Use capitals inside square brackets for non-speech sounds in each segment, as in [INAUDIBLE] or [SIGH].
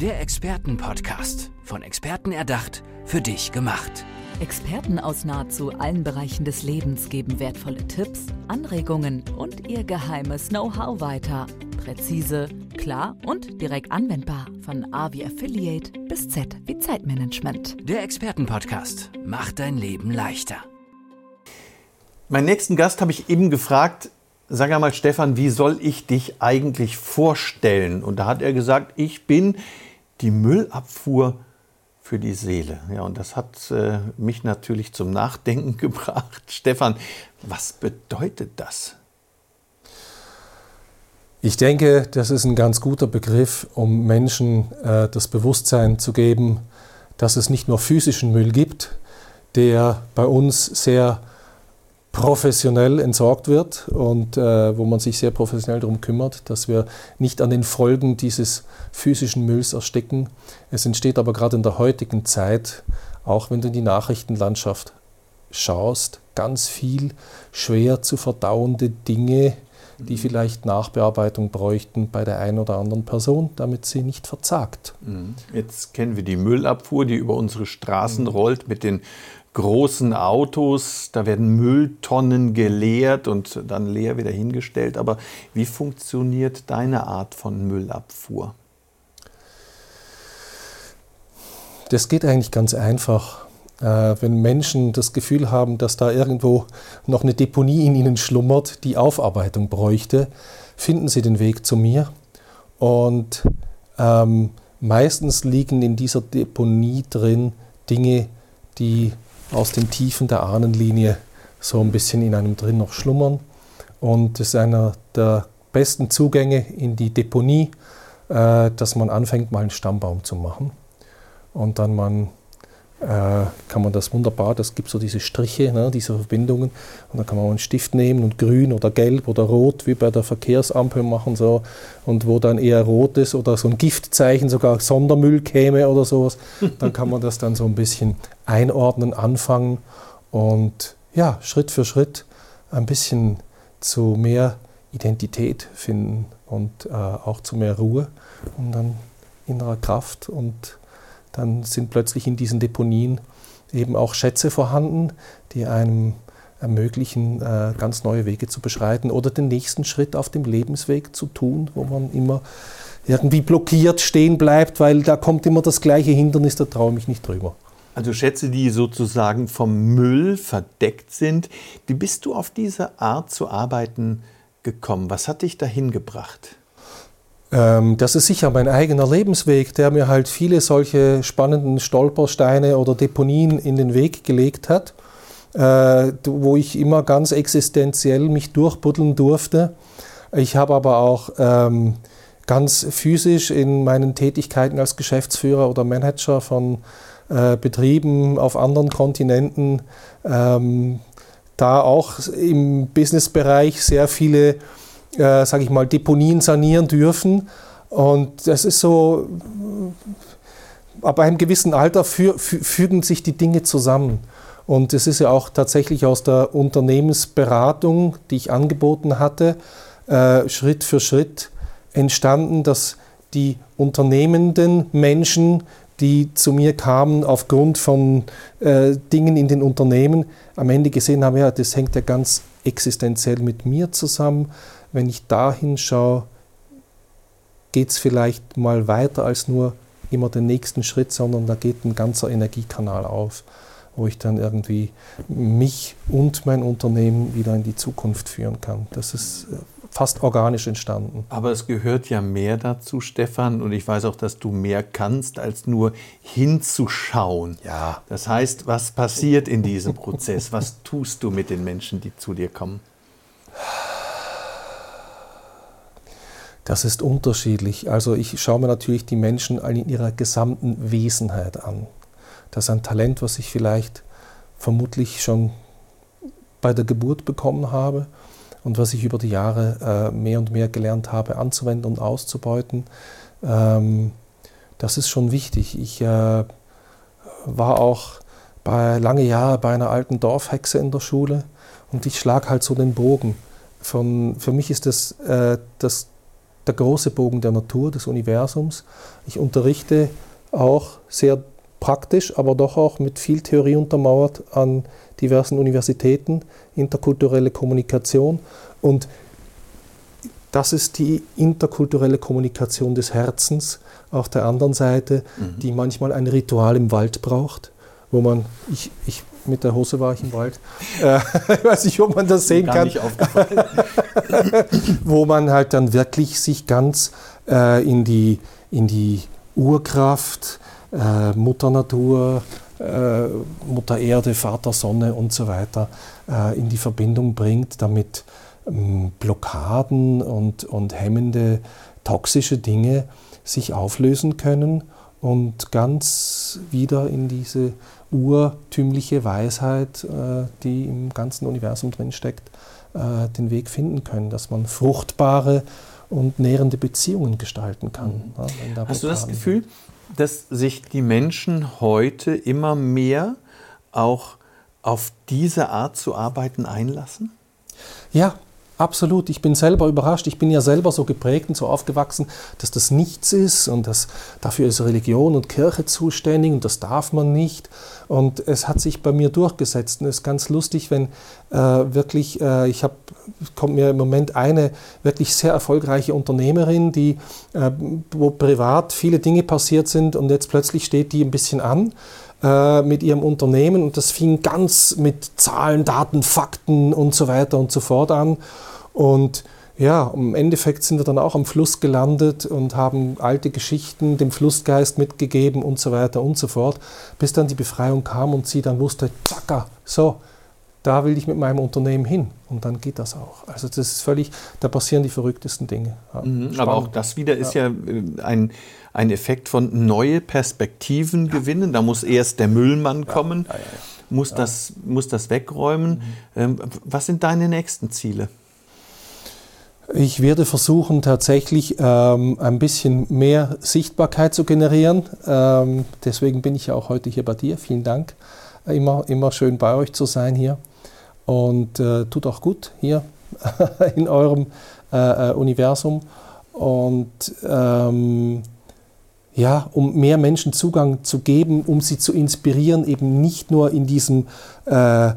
Der Expertenpodcast. Von Experten erdacht, für dich gemacht. Experten aus nahezu allen Bereichen des Lebens geben wertvolle Tipps, Anregungen und ihr geheimes Know-how weiter. Präzise, klar und direkt anwendbar. Von A wie Affiliate bis Z wie Zeitmanagement. Der Expertenpodcast macht dein Leben leichter. Meinen nächsten Gast habe ich eben gefragt, sag einmal Stefan, wie soll ich dich eigentlich vorstellen? Und da hat er gesagt, ich bin die Müllabfuhr für die Seele. Ja, und das hat äh, mich natürlich zum Nachdenken [LAUGHS] gebracht. Stefan, was bedeutet das? Ich denke, das ist ein ganz guter Begriff, um Menschen äh, das Bewusstsein zu geben, dass es nicht nur physischen Müll gibt, der bei uns sehr professionell entsorgt wird und äh, wo man sich sehr professionell darum kümmert, dass wir nicht an den Folgen dieses physischen Mülls ersticken. Es entsteht aber gerade in der heutigen Zeit, auch wenn du in die Nachrichtenlandschaft schaust, ganz viel schwer zu verdauende Dinge, die mhm. vielleicht Nachbearbeitung bräuchten bei der einen oder anderen Person, damit sie nicht verzagt. Mhm. Jetzt kennen wir die Müllabfuhr, die über unsere Straßen mhm. rollt mit den großen Autos, da werden Mülltonnen geleert und dann leer wieder hingestellt. Aber wie funktioniert deine Art von Müllabfuhr? Das geht eigentlich ganz einfach. Äh, wenn Menschen das Gefühl haben, dass da irgendwo noch eine Deponie in ihnen schlummert, die Aufarbeitung bräuchte, finden sie den Weg zu mir. Und ähm, meistens liegen in dieser Deponie drin Dinge, die aus den Tiefen der Ahnenlinie so ein bisschen in einem drin noch schlummern. Und das ist einer der besten Zugänge in die Deponie, äh, dass man anfängt, mal einen Stammbaum zu machen. Und dann man kann man das wunderbar, das gibt so diese Striche, ne, diese Verbindungen. Und dann kann man einen Stift nehmen und grün oder gelb oder rot, wie bei der Verkehrsampel machen. So. Und wo dann eher rot ist oder so ein Giftzeichen, sogar Sondermüll käme oder sowas, [LAUGHS] dann kann man das dann so ein bisschen einordnen, anfangen und ja, Schritt für Schritt ein bisschen zu mehr Identität finden und äh, auch zu mehr Ruhe und dann innerer Kraft und dann sind plötzlich in diesen Deponien eben auch Schätze vorhanden, die einem ermöglichen, äh, ganz neue Wege zu beschreiten oder den nächsten Schritt auf dem Lebensweg zu tun, wo man immer irgendwie blockiert stehen bleibt, weil da kommt immer das gleiche Hindernis, da traue ich mich nicht drüber. Also Schätze, die sozusagen vom Müll verdeckt sind. Wie bist du auf diese Art zu arbeiten gekommen? Was hat dich dahin gebracht? Ähm, das ist sicher mein eigener Lebensweg, der mir halt viele solche spannenden Stolpersteine oder Deponien in den Weg gelegt hat, äh, wo ich immer ganz existenziell mich durchbuddeln durfte. Ich habe aber auch ähm, ganz physisch in meinen Tätigkeiten als Geschäftsführer oder Manager von äh, Betrieben auf anderen Kontinenten ähm, da auch im Businessbereich sehr viele äh, sage ich mal, Deponien sanieren dürfen. Und das ist so, ab einem gewissen Alter fü fügen sich die Dinge zusammen. Und es ist ja auch tatsächlich aus der Unternehmensberatung, die ich angeboten hatte, äh, Schritt für Schritt entstanden, dass die unternehmenden Menschen, die zu mir kamen aufgrund von äh, Dingen in den Unternehmen, am Ende gesehen haben, ja, das hängt ja ganz existenziell mit mir zusammen wenn ich da hinschaue, geht es vielleicht mal weiter als nur immer den nächsten Schritt, sondern da geht ein ganzer Energiekanal auf, wo ich dann irgendwie mich und mein Unternehmen wieder in die Zukunft führen kann. Das ist äh, fast organisch entstanden. Aber es gehört ja mehr dazu, Stefan, und ich weiß auch, dass du mehr kannst, als nur hinzuschauen. Ja. Das heißt, was passiert in diesem Prozess? Was tust du mit den Menschen, die zu dir kommen? Das ist unterschiedlich. Also ich schaue mir natürlich die Menschen in ihrer gesamten Wesenheit an. Das ist ein Talent, was ich vielleicht vermutlich schon bei der Geburt bekommen habe und was ich über die Jahre äh, mehr und mehr gelernt habe anzuwenden und auszubeuten. Ähm, das ist schon wichtig. Ich äh, war auch bei, lange Jahre bei einer alten Dorfhexe in der Schule und ich schlage halt so den Bogen. Von, für mich ist das, äh, das der große Bogen der Natur, des Universums. Ich unterrichte auch sehr praktisch, aber doch auch mit viel Theorie untermauert an diversen Universitäten, interkulturelle Kommunikation. Und das ist die interkulturelle Kommunikation des Herzens auf der anderen Seite, mhm. die manchmal ein Ritual im Wald braucht, wo man, ich, ich mit der Hose war ich im Wald, [LAUGHS] äh, ich weiß nicht, ob man das sehen kann, [LAUGHS] wo man halt dann wirklich sich ganz äh, in, die, in die Urkraft, äh, Mutter Natur, äh, Mutter Erde, Vater Sonne und so weiter äh, in die Verbindung bringt, damit ähm, Blockaden und, und hemmende toxische Dinge sich auflösen können und ganz wieder in diese urtümliche Weisheit, äh, die im ganzen Universum drin steckt, äh, den Weg finden können, dass man fruchtbare und nährende Beziehungen gestalten kann. Mhm. Hast du das Gefühl, dass sich die Menschen heute immer mehr auch auf diese Art zu arbeiten einlassen? Ja, Absolut, ich bin selber überrascht. Ich bin ja selber so geprägt und so aufgewachsen, dass das nichts ist und dass dafür ist Religion und Kirche zuständig und das darf man nicht. Und es hat sich bei mir durchgesetzt. Und es ist ganz lustig, wenn äh, wirklich, äh, ich habe, kommt mir im Moment eine wirklich sehr erfolgreiche Unternehmerin, die, äh, wo privat viele Dinge passiert sind und jetzt plötzlich steht die ein bisschen an äh, mit ihrem Unternehmen und das fing ganz mit Zahlen, Daten, Fakten und so weiter und so fort an. Und ja, im Endeffekt sind wir dann auch am Fluss gelandet und haben alte Geschichten dem Flussgeist mitgegeben und so weiter und so fort, bis dann die Befreiung kam und sie dann wusste, zacka, so, da will ich mit meinem Unternehmen hin. Und dann geht das auch. Also das ist völlig, da passieren die verrücktesten Dinge. Ja, mhm, aber auch das wieder ist ja, ja äh, ein, ein Effekt von neue Perspektiven ja. gewinnen. Da muss erst der Müllmann kommen, Muss, Das, muss das wegräumen. Mhm. Ähm, was sind deine nächsten Ziele? Ich werde versuchen, tatsächlich ähm, ein bisschen mehr Sichtbarkeit zu generieren. Ähm, deswegen bin ich ja auch heute hier bei dir. Vielen Dank. Immer, immer schön bei euch zu sein hier. Und äh, tut auch gut hier [LAUGHS] in eurem äh, äh, Universum. Und ähm, ja, um mehr Menschen Zugang zu geben, um sie zu inspirieren, eben nicht nur in diesem äh,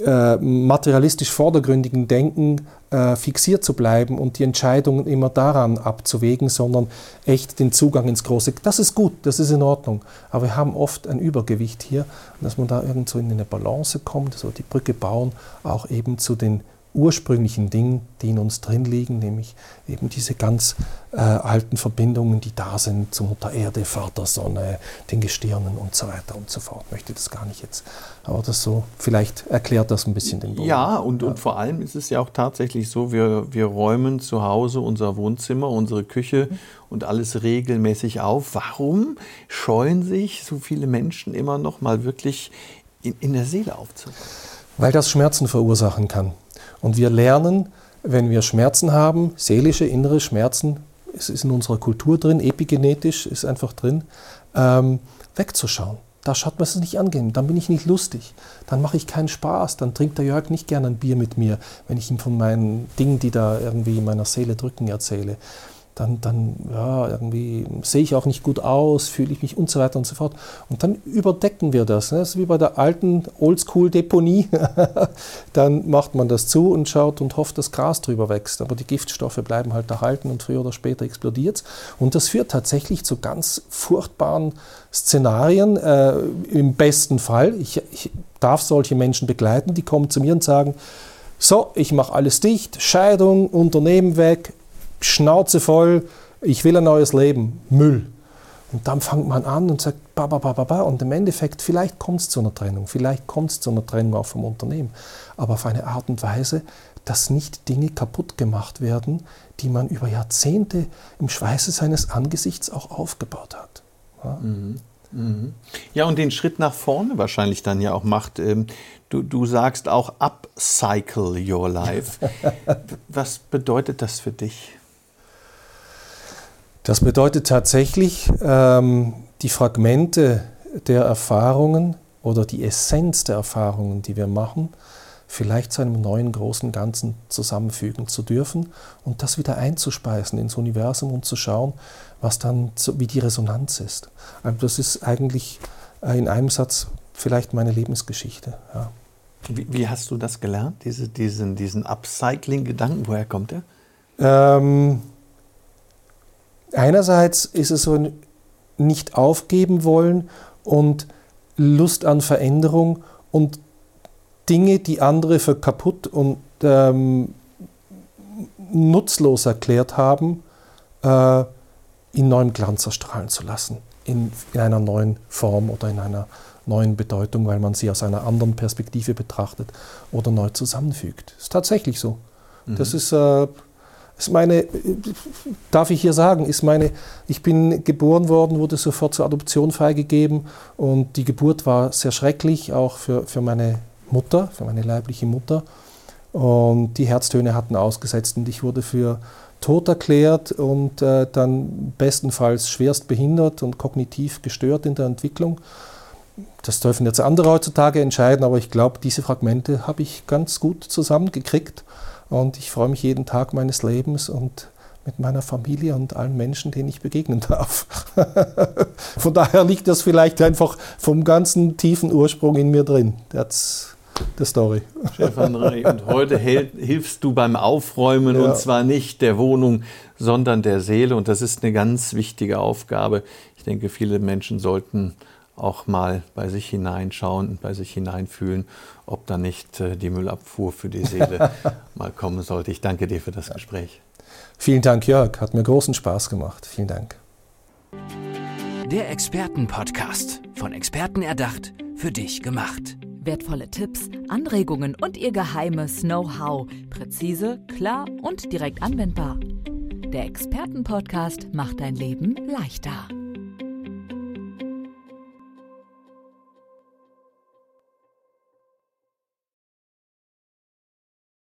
äh, materialistisch vordergründigen Denken äh, fixiert zu bleiben und die Entscheidungen immer daran abzuwägen, sondern echt den Zugang ins Große. Das ist gut, das ist in Ordnung. Aber wir haben oft ein Übergewicht hier, dass man da irgendwo in eine Balance kommt, so die Brücke bauen, auch eben zu den ursprünglichen Dingen, die in uns drin liegen, nämlich eben diese ganz äh, alten Verbindungen, die da sind zu Mutter Erde, Vater Sonne, den Gestirnen und so weiter und so fort. Ich möchte das gar nicht jetzt, aber das so, vielleicht erklärt das ein bisschen den Boden. Ja, und, ja. und vor allem ist es ja auch tatsächlich so, wir, wir räumen zu Hause unser Wohnzimmer, unsere Küche mhm. und alles regelmäßig auf. Warum scheuen sich so viele Menschen immer noch mal wirklich in, in der Seele aufzuräumen? Weil das Schmerzen verursachen kann. Und wir lernen, wenn wir Schmerzen haben, seelische, innere Schmerzen, es ist in unserer Kultur drin, epigenetisch ist einfach drin, ähm, wegzuschauen. Da schaut man es nicht angehen, dann bin ich nicht lustig, dann mache ich keinen Spaß, dann trinkt der Jörg nicht gerne ein Bier mit mir, wenn ich ihm von meinen Dingen, die da irgendwie in meiner Seele drücken, erzähle dann, dann ja, irgendwie sehe ich auch nicht gut aus, fühle ich mich und so weiter und so fort. Und dann überdecken wir das. Ne? Das ist wie bei der alten Oldschool-Deponie. [LAUGHS] dann macht man das zu und schaut und hofft, dass Gras drüber wächst. Aber die Giftstoffe bleiben halt erhalten und früher oder später explodiert es. Und das führt tatsächlich zu ganz furchtbaren Szenarien. Äh, Im besten Fall, ich, ich darf solche Menschen begleiten, die kommen zu mir und sagen, so, ich mache alles dicht, Scheidung, Unternehmen weg, Schnauze voll, ich will ein neues Leben, Müll. Und dann fängt man an und sagt, ba, ba, ba, ba, ba. Und im Endeffekt, vielleicht kommt es zu einer Trennung, vielleicht kommt es zu einer Trennung auch vom Unternehmen. Aber auf eine Art und Weise, dass nicht Dinge kaputt gemacht werden, die man über Jahrzehnte im Schweiße seines Angesichts auch aufgebaut hat. Ja, mhm. Mhm. ja und den Schritt nach vorne wahrscheinlich dann ja auch macht. Ähm, du, du sagst auch upcycle your life. [LAUGHS] Was bedeutet das für dich? Das bedeutet tatsächlich, ähm, die Fragmente der Erfahrungen oder die Essenz der Erfahrungen, die wir machen, vielleicht zu einem neuen großen Ganzen zusammenfügen zu dürfen und das wieder einzuspeisen ins Universum und zu schauen, was dann, wie die Resonanz ist. Also das ist eigentlich äh, in einem Satz vielleicht meine Lebensgeschichte. Ja. Wie, wie, hast du das gelernt, diese, diesen, diesen Upcycling-Gedanken? Woher kommt der? Ähm, einerseits ist es so ein nicht aufgeben wollen und Lust an Veränderung und Dinge, die andere für kaputt und ähm, nutzlos erklärt haben, äh, in neuem Glanz erstrahlen zu lassen, in, in einer neuen Form oder in einer neuen Bedeutung, weil man sie aus einer anderen Perspektive betrachtet oder neu zusammenfügt. Das ist tatsächlich so. Mhm. Das ist, äh, ist meine, darf ich hier sagen, ist meine, ich bin geboren worden, wurde sofort zur Adoption freigegeben und die Geburt war sehr schrecklich, auch für, für meine Mutter, für meine leibliche Mutter. Und die Herztöne hatten ausgesetzt und ich wurde für tot erklärt und äh, dann bestenfalls schwerst behindert und kognitiv gestört in der Entwicklung. Das dürfen jetzt andere heutzutage entscheiden, aber ich glaube, diese Fragmente habe ich ganz gut zusammengekriegt und ich freue mich jeden Tag meines Lebens und mit meiner Familie und allen Menschen, denen ich begegnen darf. [LAUGHS] Von daher liegt das vielleicht einfach vom ganzen tiefen Ursprung in mir drin. That's the story. [LAUGHS] Stefan Reh, und heute hilfst du beim Aufräumen ja. und zwar nicht der Wohnung, sondern der Seele. Und das ist eine ganz wichtige Aufgabe. Ich denke, viele Menschen sollten auch mal bei sich hineinschauen und bei sich hineinfühlen, ob da nicht äh, die Müllabfuhr für die Seele [LAUGHS] mal kommen sollte. Ich danke dir für das Gespräch. Vielen Dank, Jörg. Hat mir großen Spaß gemacht. Vielen Dank. Der Expertenpodcast. Von Experten erdacht, für dich gemacht. Wertvolle Tipps, Anregungen und ihr geheimes Know-how. Präzise, klar und direkt anwendbar. Der Expertenpodcast macht dein Leben leichter.